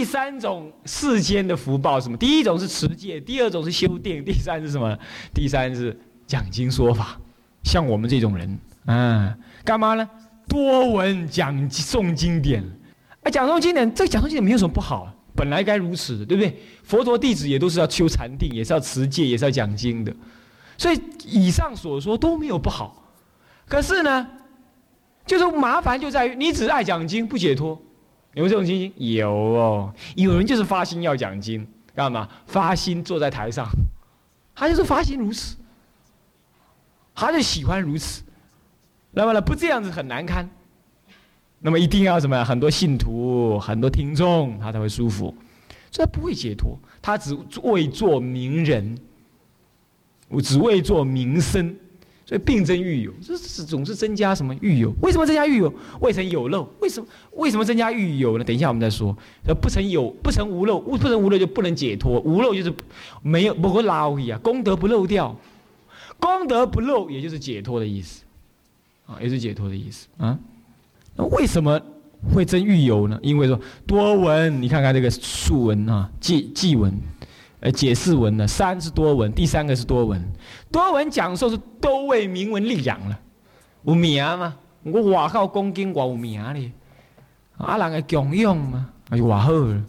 第三种世间的福报什么？第一种是持戒，第二种是修定，第三是什么？第三是讲经说法。像我们这种人，嗯，干嘛呢？多闻讲诵经典，啊，讲诵经典，这个讲诵经典没有什么不好，本来该如此的，对不对？佛陀弟子也都是要修禅定，也是要持戒，也是要讲经的，所以以上所说都没有不好。可是呢，就是麻烦就在于你只爱讲经不解脱，有没有这种情形？有哦，有人就是发心要讲经，干嘛？发心坐在台上，他就是发心如此，他就喜欢如此。那么呢，不这样子很难堪。那么一定要什么？很多信徒、很多听众，他才会舒服。所以他不会解脱，他只为做名人，我只为做名声，所以病增欲有，这是总是增加什么欲有？为什么增加欲有？未曾有漏，为什么？为什么增加欲有呢？等一下我们再说。不曾有，不曾无漏，不曾无漏就不能解脱，无漏就是没有不会捞啊，功德不漏掉，功德不漏，也就是解脱的意思。啊，也是解脱的意思啊。那为什么会增欲有呢？因为说多闻，你看看这个述文啊，记记文，呃，解释文呢，三是多闻，第三个是多闻。多闻讲授是都为名闻利养了，有名嘛？我外靠恭敬，我有名咧，啊，人个供养嘛，哎就外好了。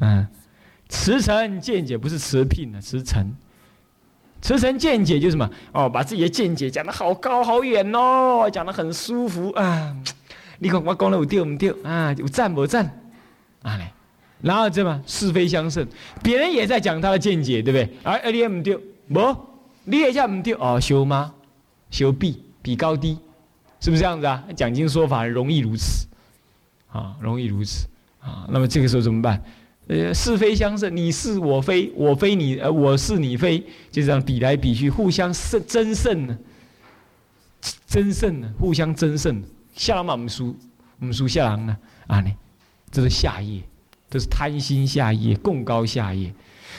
嗯，慈诚见解不是慈聘啊，慈诚。慈诚见解就是什么？哦，把自己的见解讲得好高好远哦，讲得很舒服啊！你看我讲的有对不对啊？有赞不赞？啊嘞然后这么是非相胜，别人也在讲他的见解，对不对？而而你也唔对，不，你也叫唔对哦，修吗？修比比高低，是不是这样子啊？讲经说法容易如此，啊，容易如此啊。那么这个时候怎么办？呃，是非相胜，你是我非，我非你，呃，我是你非，就这样比来比去，互相胜争胜呢，争胜呢，互相争胜。下郎嘛，我们输，我们输下郎呢，啊呢，这是下业，这是贪心下业，共高下业。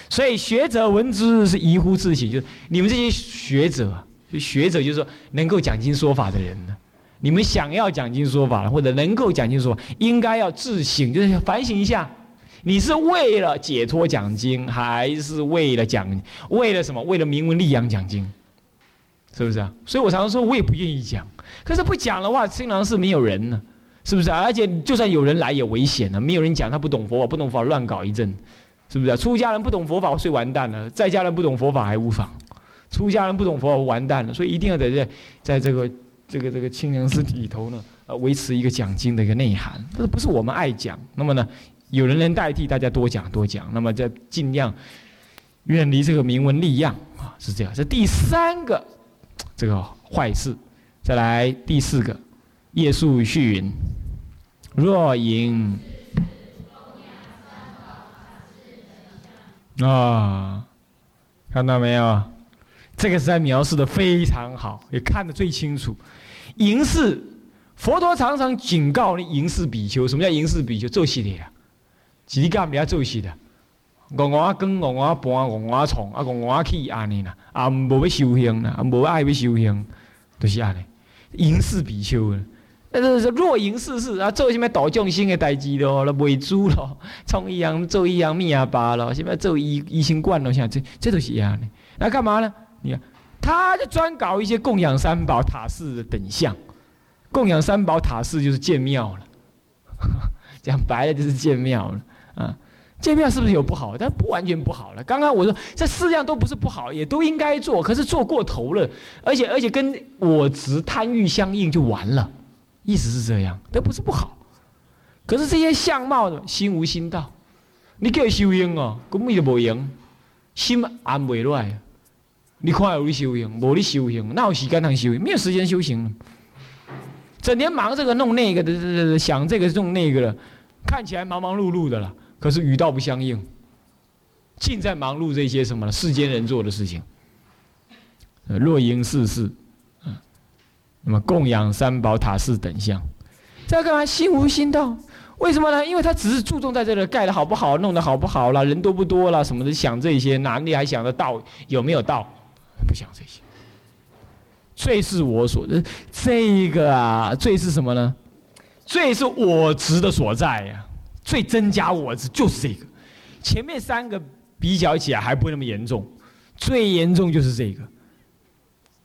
所以学者闻之是疑乎自省，就是你们这些学者，学者就是说能够讲经说法的人呢，你们想要讲经说法或者能够讲经说法，应该要自省，就是反省一下。你是为了解脱讲经，还是为了讲？为了什么？为了名闻利养讲经，是不是啊？所以我常常说，我也不愿意讲。可是不讲的话，新郎是没有人呢，是不是？而且就算有人来也危险呢，没有人讲，他不懂佛法，不懂佛法乱搞一阵，是不是啊？出家人不懂佛法，所以完蛋了；在家人不懂佛法还无妨，出家人不懂佛法完蛋了。所以一定要在这，在这个这个这个清凉寺里头呢，呃，维持一个讲经的一个内涵。这不是我们爱讲，那么呢？有人能代替大家多讲多讲，那么再尽量远离这个名闻利养啊，是这样。这第三个这个坏事，再来第四个，夜宿虚云，若隐啊，看到没有？这个是在描述的非常好，也看得最清楚。淫是佛陀常常警告你，淫是比丘。什么叫淫是比丘？做系列啊。自己干不了做事的，五五更五五半五五床啊五五起安尼啦，啊无要修行啦，啊无爱要修行，都是安尼，淫世比丘啊，那是若淫世事啊，做什么道众生的代志咯，那卖猪咯，创一样做一样灭巴咯，什么做医医生观咯，像这这都是一样的。那干嘛呢？你看，他就专搞一些供养三宝塔寺的等相，供养三宝塔寺就是建庙了，讲白了就是建庙了。啊，建庙是不是有不好？但不完全不好了。刚刚我说这四样都不是不好，也都应该做，可是做过头了，而且而且跟我执贪欲相应就完了，意思是这样，都不是不好。可是这些相貌的心无心道，你叫修行哦，根本就无用，心安不落来。你看有你修行，无你修行，哪有时间能修行？没有时间修行，整天忙这个弄那个的，想这个弄那个了，看起来忙忙碌碌的了。可是语道不相应，尽在忙碌这些什么世间人做的事情。若因世事，那么供养三宝塔寺等相，这干嘛？心无心道，为什么呢？因为他只是注重在这里盖的好不好，弄得好不好了，人多不多了，什么的，想这些，哪里还想得到有没有道？不想这些。罪是我所的，这个啊，罪是什么呢？罪是我执的所在呀。最增加我执就是这个。前面三个比较起来还不会那么严重，最严重就是这个。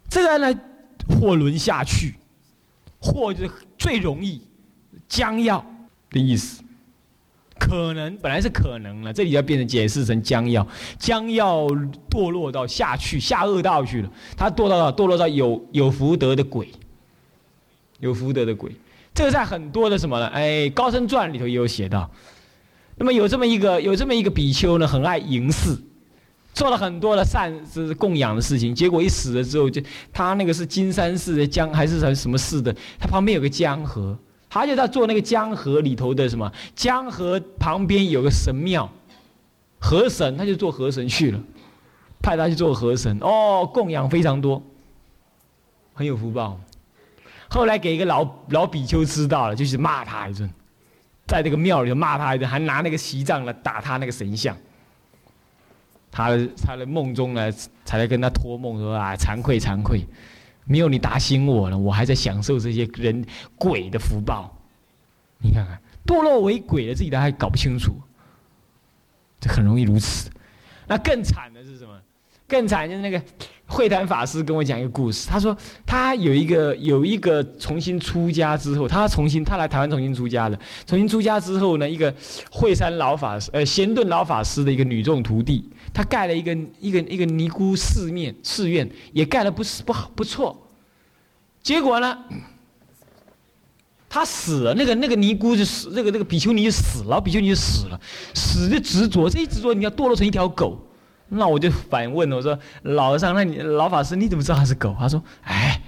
这个呢，货轮下去，货就是最容易将要的意思。可能本来是可能了，这里要变成解释成将要，将要堕落到下去下恶道去了。他堕落到堕落到有有福德的鬼，有福德的鬼。这个在很多的什么呢？哎，高僧传里头也有写到。那么有这么一个有这么一个比丘呢，很爱迎祀，做了很多的善是供养的事情。结果一死了之后，就他那个是金山寺的江还是什什么寺的，他旁边有个江河。他就在做那个江河里头的什么？江河旁边有个神庙，河神，他就做河神去了，派他去做河神。哦，供养非常多，很有福报。后来给一个老老比丘知道了，就去骂他一顿，在那个庙里头骂他一顿，还拿那个席杖来打他那个神像。他他的梦中呢，才来跟他托梦说啊，惭愧惭愧。没有你打醒我了，我还在享受这些人鬼的福报。你看看，堕落为鬼了自己都还搞不清楚，这很容易如此。那更惨的是什么？更惨就是那个慧坛法师跟我讲一个故事。他说他有一个有一个重新出家之后，他重新他来台湾重新出家的。重新出家之后呢，一个惠山老法师呃贤顿老法师的一个女众徒弟。他盖了一个一个一个尼姑寺面寺院，也盖的不是不好不错。结果呢，他死了，那个那个尼姑就死，那个那个比丘尼死了，比丘尼死了，死的执着，这一执着你要堕落成一条狗。那我就反问我说：“老和尚，那你老法师你怎么知道他是狗？”他说：“哎，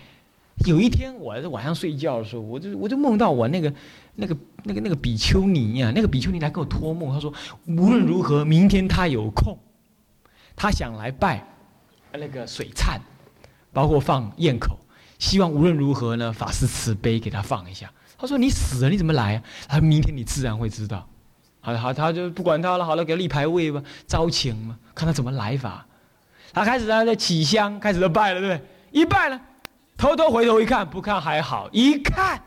有一天我在晚上睡觉的时候，我就我就梦到我那个那个那个那个比丘尼呀，那个比丘尼来跟我托梦，他说无论如何，明天他有空。”他想来拜那个水忏，包括放堰口，希望无论如何呢，法师慈悲给他放一下。他说：“你死了，你怎么来啊？”他说明天你自然会知道。好，好，他就不管他了，好了，给他立牌位吧，招请嘛，看他怎么来法。他开始他在起香，开始都拜了，对不对？一拜了，偷偷回头一看，不看还好，一看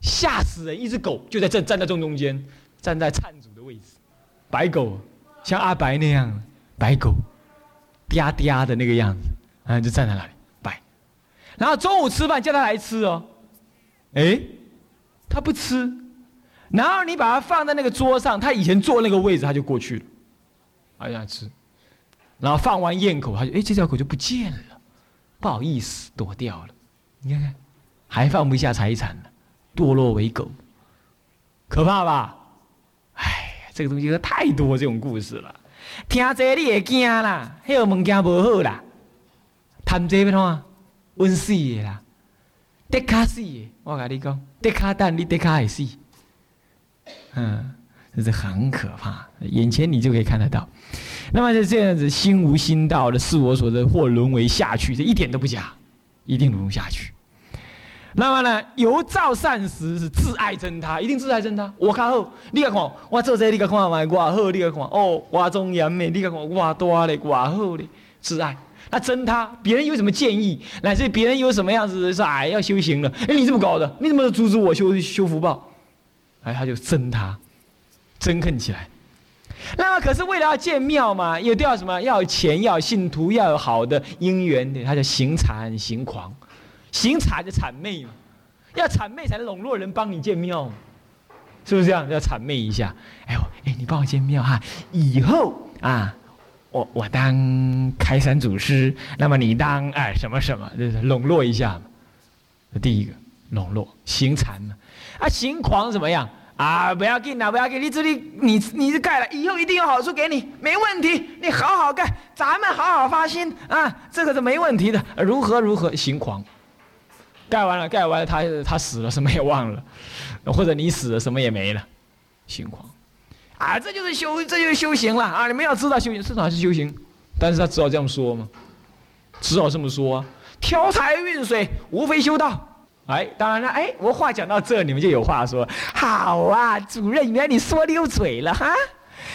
吓死人！一只狗就在这站在正中间，站在忏主的位置，白狗，像阿白那样。白狗，嗲嗲的那个样子，啊，就站在那里拜。然后中午吃饭叫他来吃哦，哎，他不吃。然后你把它放在那个桌上，他以前坐那个位置，他就过去了，他想吃。然后放完咽口，他就哎，这条狗就不见了，不好意思，躲掉了。你看看，还放不下财产呢，堕落为狗，可怕吧？哎，这个东西太多这种故事了。听这你也惊啦，迄个物件无好啦，谈这要怎？温死的啦，得卡死的。我跟你讲，得卡蛋，你得卡会死。嗯，这是很可怕，眼前你就可以看得到。那么就这样子，心无心道的，是我所的，或沦为下去，这一点都不假，一定沦下去。那么呢，由造善时是自爱真他，一定自爱真他。我看好，你看看，我做这你看看嘛，我好，你看看哦，我庄严的，你看看我多嘞，我好嘞，自爱。那真他，别人有什么建议，乃至别人有什么样子是，哎，要修行了，哎，你这么搞的，你怎么阻止我修修福报？哎，他就憎他，憎恨起来。那可是为了要建庙嘛，也都要什么？要钱，要有信徒，要有好的姻缘的，他叫行禅行狂。行谄就谄媚嘛，要谄媚才能笼络人帮你建庙，是不是这样？要谄媚一下。哎呦，哎，你帮我建庙哈，以后啊，我我当开山祖师，那么你当哎什么什么，就是笼络一下嘛。第一个笼络行禅嘛，啊行狂怎么样啊？不要紧啊，不要紧，你这里你你是盖了，以后一定有好处给你，没问题，你好好盖，咱们好好发心啊，这个是没问题的。如何如何行狂？盖完了，盖完了，他他死了，什么也忘了，或者你死了，什么也没了，心狂，啊，这就是修，这就是修行了啊！你们要知道修行，是哪是修行？但是他只好这样说嘛？只好这么说啊，挑财运水，无非修道。哎，当然了，哎，我话讲到这，你们就有话说。好啊，主任，原来你说溜嘴了哈。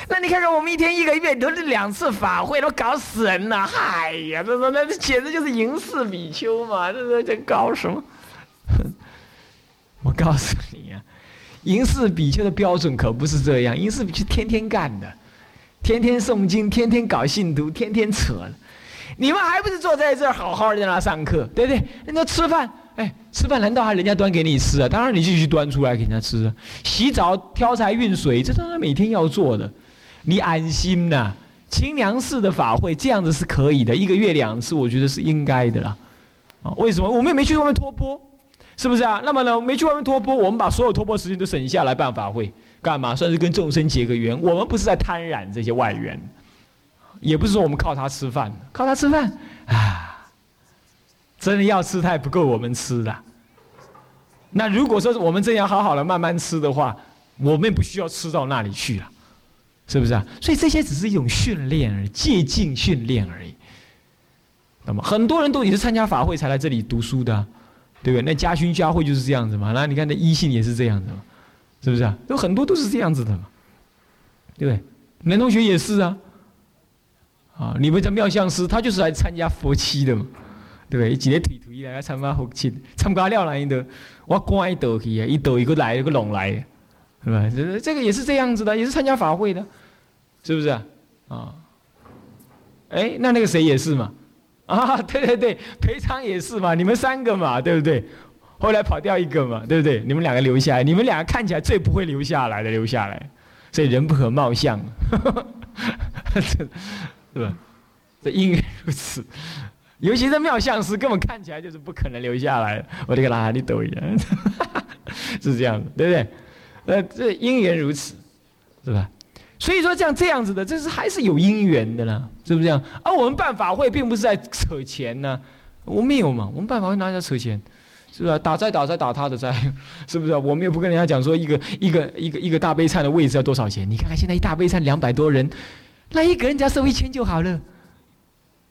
那你看看我们一天一个月都是两次法会，都搞死人了！哎呀，这这那这简直就是淫世比丘嘛！这这这搞什么？我告诉你啊，银氏比丘的标准可不是这样，银氏比丘天天干的，天天诵经，天天搞信徒，天天扯。你们还不是坐在这儿好好的在那上课，对不对？那吃饭，哎，吃饭难道还人家端给你吃啊？当然你继续端出来给人家吃啊。洗澡、挑柴、运水，这当然每天要做的。你安心呐，清凉寺的法会这样子是可以的，一个月两次，我觉得是应该的啦。啊，为什么？我们也没去外面托钵，是不是啊？那么呢，没去外面托钵，我们把所有托钵时间都省下来办法会，干嘛？算是跟众生结个缘。我们不是在贪染这些外缘。也不是说我们靠他吃饭，靠他吃饭啊，真的要吃它也不够我们吃的。那如果说我们这样好好的慢慢吃的话，我们也不需要吃到那里去了，是不是啊？所以这些只是一种训练而已，借镜训练而已。那么很多人都也是参加法会才来这里读书的，对不对？那家勋家会就是这样子嘛。那你看那一信也是这样子嘛，是不是啊？有很多都是这样子的嘛，对不对？男同学也是啊。啊，你们这妙相师，他就是来参加佛七的嘛，对不对？几个腿腿来参加佛七，参加了来的，我关一道去啊，一道一个来一个拢来，是吧？这这个也是这样子的，也是参加法会的，是不是啊？啊，哎，那那个谁也是嘛？啊，对对对，裴昌也是嘛？你们三个嘛，对不对？后来跑掉一个嘛，对不对？你们两个留下来，你们两个看起来最不会留下来的，留下来，所以人不可貌相。是吧？这应该如此，尤其是妙相师，根本看起来就是不可能留下来。我这个拉你抖一样，是这样的，对不对？呃，这因缘如此，是吧？所以说，像这样子的，这是还是有因缘的呢，是不是这样？而我们办法会，并不是在扯钱呢，我没有嘛，我们办法会哪里在扯钱？是不是？打灾打灾打他的灾，是不是？我们也不跟人家讲说，一个一个一个一个大悲忏的位置要多少钱？你看看现在一大悲忏两百多人。那一个人家收一千就好了，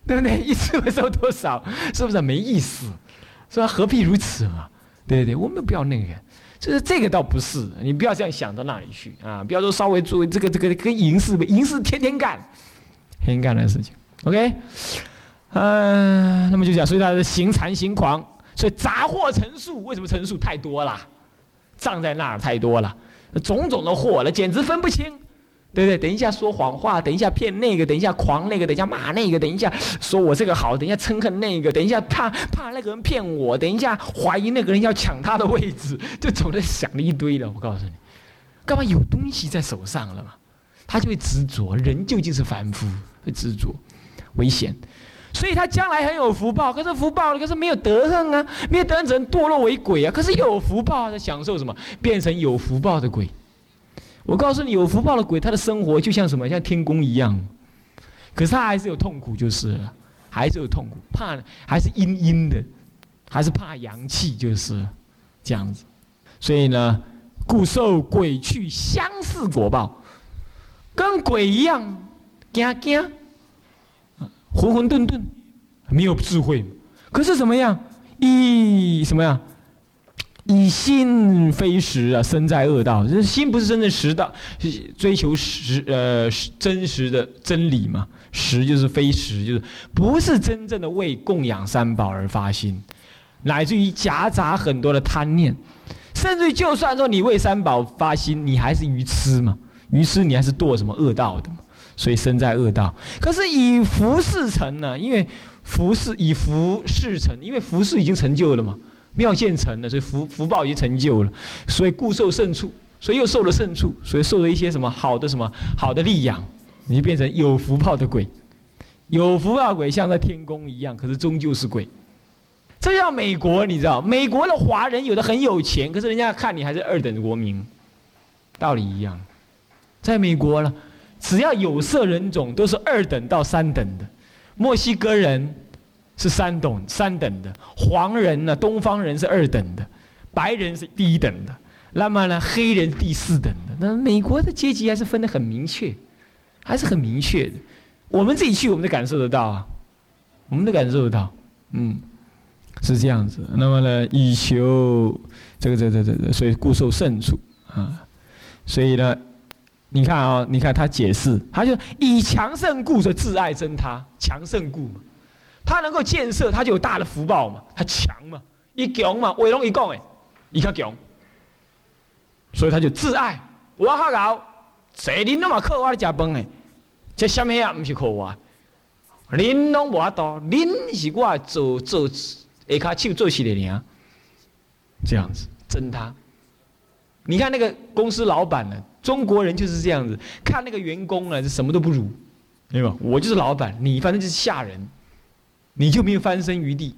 对不对？一次会收多少？是不是没意思？是吧？何必如此嘛？对对对，我们不要那个，就是这个倒不是，你不要这样想到那里去啊！不要说稍微作为这个这个跟银饰银饰天天干，天天干的事情。OK，嗯，那么就讲，所以他是行禅行狂，所以杂货成数，为什么成数太多了？葬在那儿太多了，种种的货了，简直分不清。对不对？等一下说谎话，等一下骗那个，等一下狂那个，等一下骂那个，等一下说我这个好，等一下憎恨那个，等一下怕怕那个人骗我，等一下怀疑那个人要抢他的位置，就总在想了一堆了。我告诉你，干嘛有东西在手上了嘛？他就会执着，人究竟是凡夫，会执着，危险。所以他将来很有福报，可是福报可是没有德行啊，没有德行只能堕落为鬼啊。可是有福报，他享受什么？变成有福报的鬼。我告诉你，有福报的鬼，他的生活就像什么，像天宫一样。可是他还是有痛苦，就是了，还是有痛苦，怕还是阴阴的，还是怕阳气，就是这样子。所以呢，故受鬼去相似果报，跟鬼一样，惊惊，混混沌沌，没有智慧。可是怎么样？一什么呀？以心非实啊，身在恶道。这心不是真正实的，追求实呃真实的真理嘛？实就是非实，就是不是真正的为供养三宝而发心，乃至于夹杂很多的贪念，甚至于就算说你为三宝发心，你还是愚痴嘛？愚痴你还是堕什么恶道的嘛？所以身在恶道。可是以福事成呢？因为福事以福事成，因为福事已经成就了嘛。妙现成了，所以福福报已经成就了，所以故受胜处，所以又受了胜处，所以受了一些什么好的什么好的力养，你就变成有福报的鬼，有福报鬼像在天宫一样，可是终究是鬼。这叫美国，你知道？美国的华人有的很有钱，可是人家看你还是二等国民，道理一样。在美国呢，只要有色人种都是二等到三等的，墨西哥人。是三等三等的黄人呢，东方人是二等的，白人是第一等的，那么呢，黑人第四等的。那美国的阶级还是分得很明确，还是很明确的。我们自己去，我们都感受得到啊，我们都感受得到，嗯，是这样子。那么呢，以求这个这这这个，所以故受胜处啊。所以呢，你看啊，你看他解释，他就以强胜故，所以自爱争他，强胜故嘛。他能够建设，他就有大的福报嘛。他强嘛，一强嘛，伟龙一讲哎，一较强，所以他就自爱。我好搞，谁恁拢嘛靠我来食饭诶？这什么呀？不是靠我，恁拢无法度，恁是我做做下卡手做事的人，这样子真他。你看那个公司老板呢？中国人就是这样子，看那个员工呢，是什么都不如，对吧？我就是老板，你反正就是下人，你就没有翻身余地，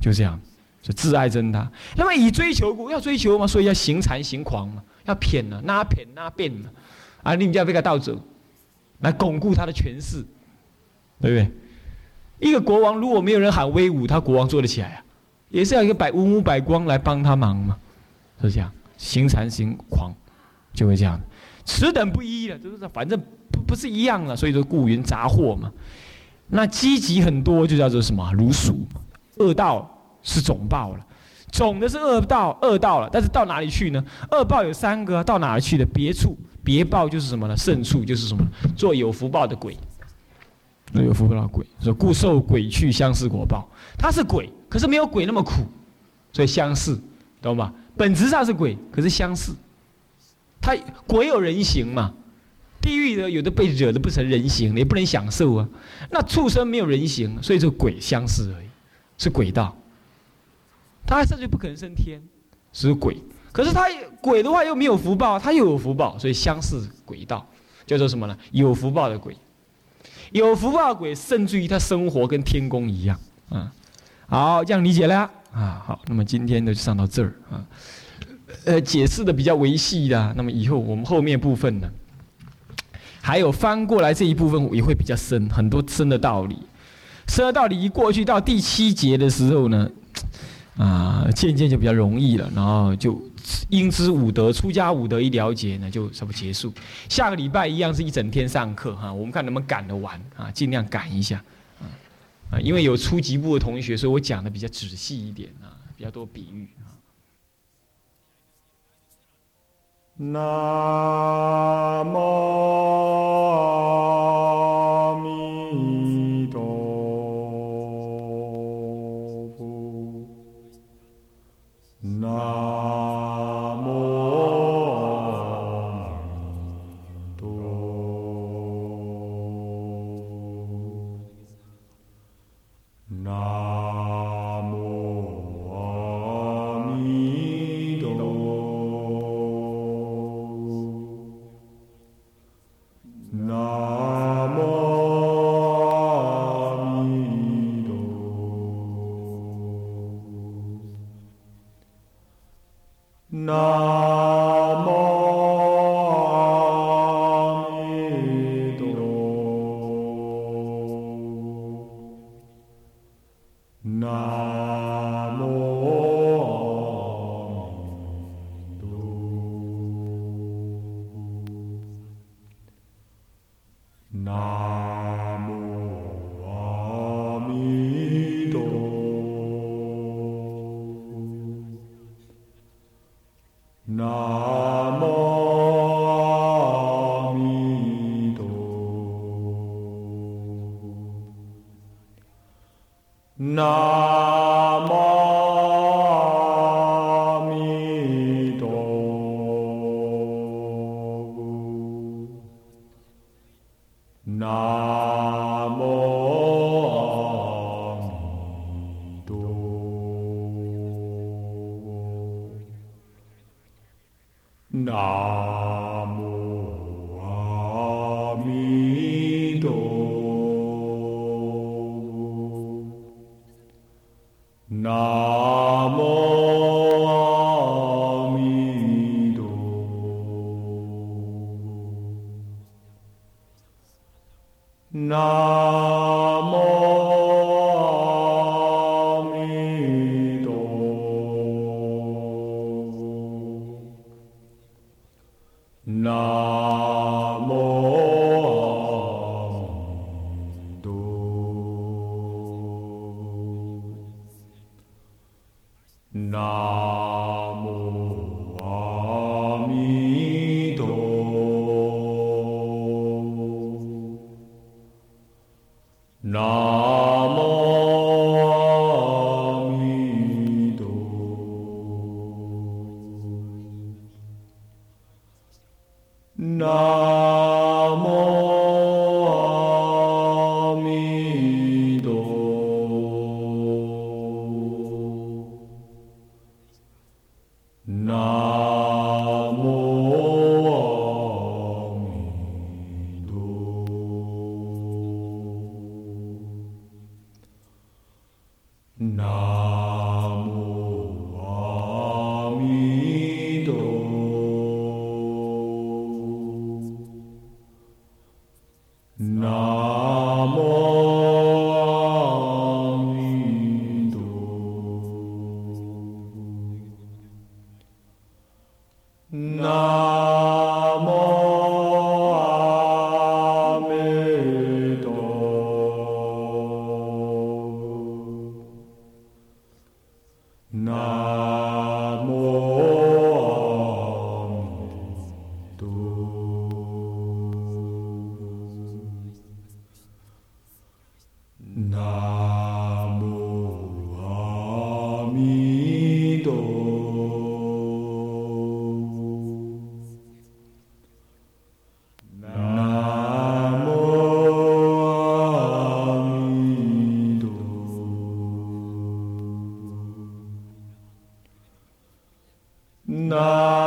就这样，就自爱争他。那么以追求故，要追求嘛，所以要行禅行狂嘛，要骗呢，哪骗哪变嘛，啊，你们家被他盗走。来巩固他的权势，对不对？一个国王如果没有人喊威武，他国王做得起来啊？也是要一个百文武百官来帮他忙嘛，是这样。行禅行狂，就会这样。此等不一了，就是反正不不是一样了，所以说故云杂货嘛。那积极很多就叫做什么？如鼠，恶道是总报了，总的是恶道，恶道了。但是到哪里去呢？恶报有三个，到哪里去的？别处。别报就是什么呢？胜处就是什么？做有福报的鬼，那有福报的鬼说故受鬼去相似果报。他是鬼，可是没有鬼那么苦，所以相似，懂吗？本质上是鬼，可是相似。他鬼有人形嘛？地狱的有的被惹的不成人形，也不能享受啊。那畜生没有人形，所以说鬼相似而已，是鬼道。他甚至不可能升天，是鬼。可是他鬼的话又没有福报，他又有福报，所以相似鬼道，叫做什么呢？有福报的鬼，有福报的鬼，甚至于他生活跟天宫一样啊。好，这样理解了啊。好，那么今天呢就上到这儿啊。呃，解释的比较维系的，那么以后我们后面部分呢，还有翻过来这一部分也会比较深，很多深的道理。深的道理一过去到第七节的时候呢，啊，渐渐就比较容易了，然后就。应知五德，出家五德一了解呢，就差不多结束。下个礼拜一样是一整天上课哈，我们看能不能赶得完啊，尽量赶一下啊啊，因为有初级部的同学，所以我讲的比较仔细一点啊，比较多比喻啊。 나. No. No.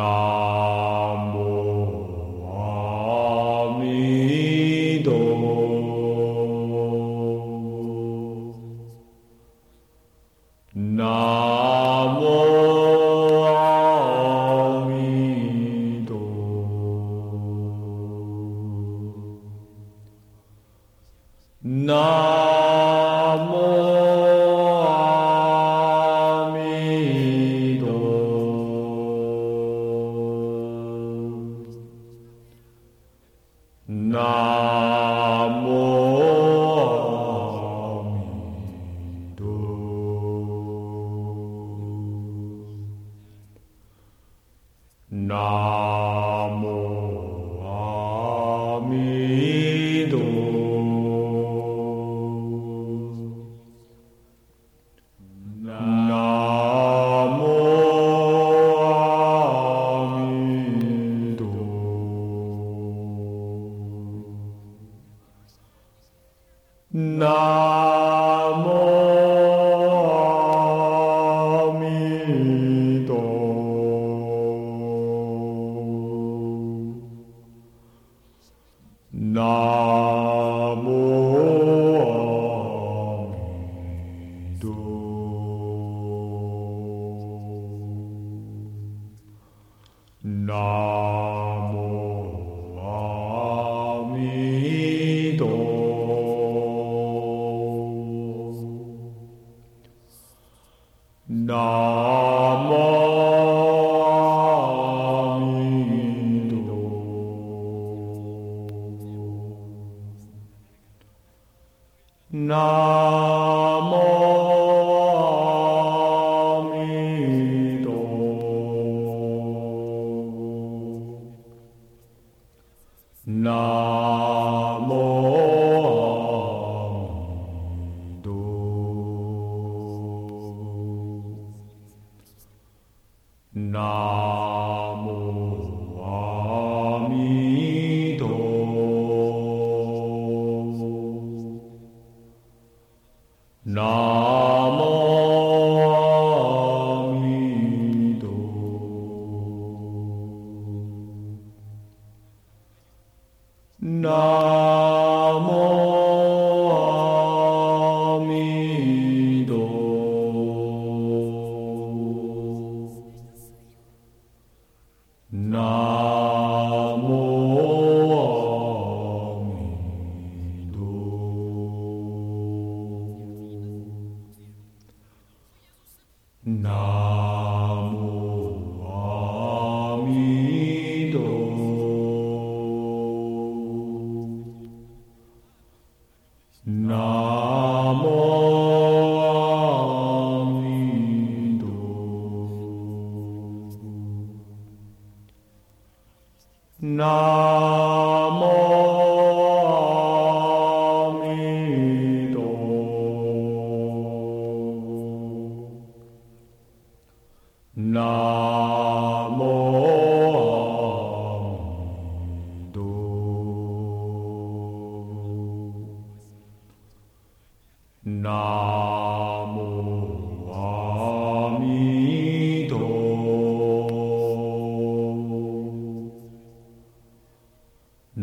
Oh. No.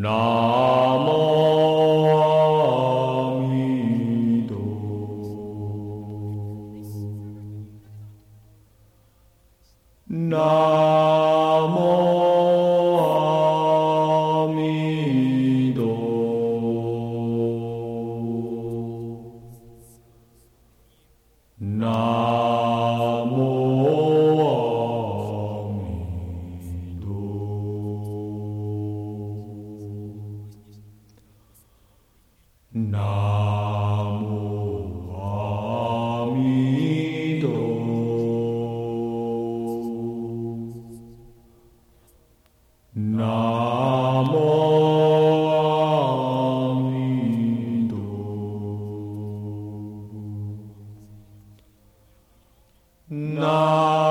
No. 无。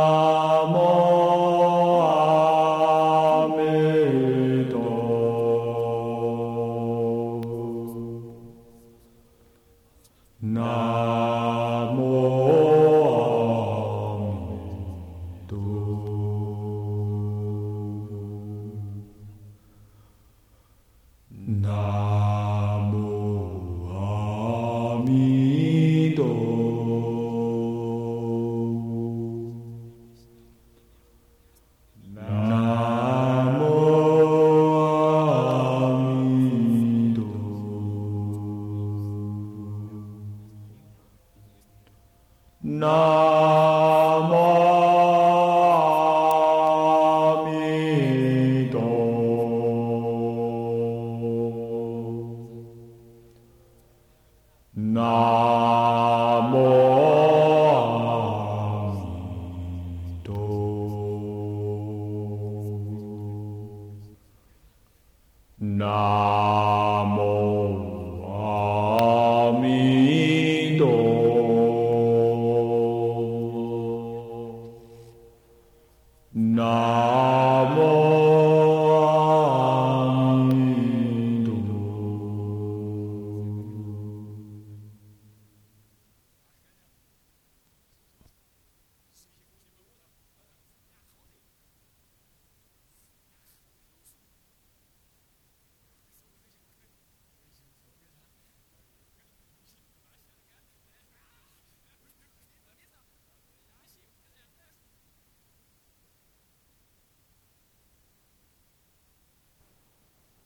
No.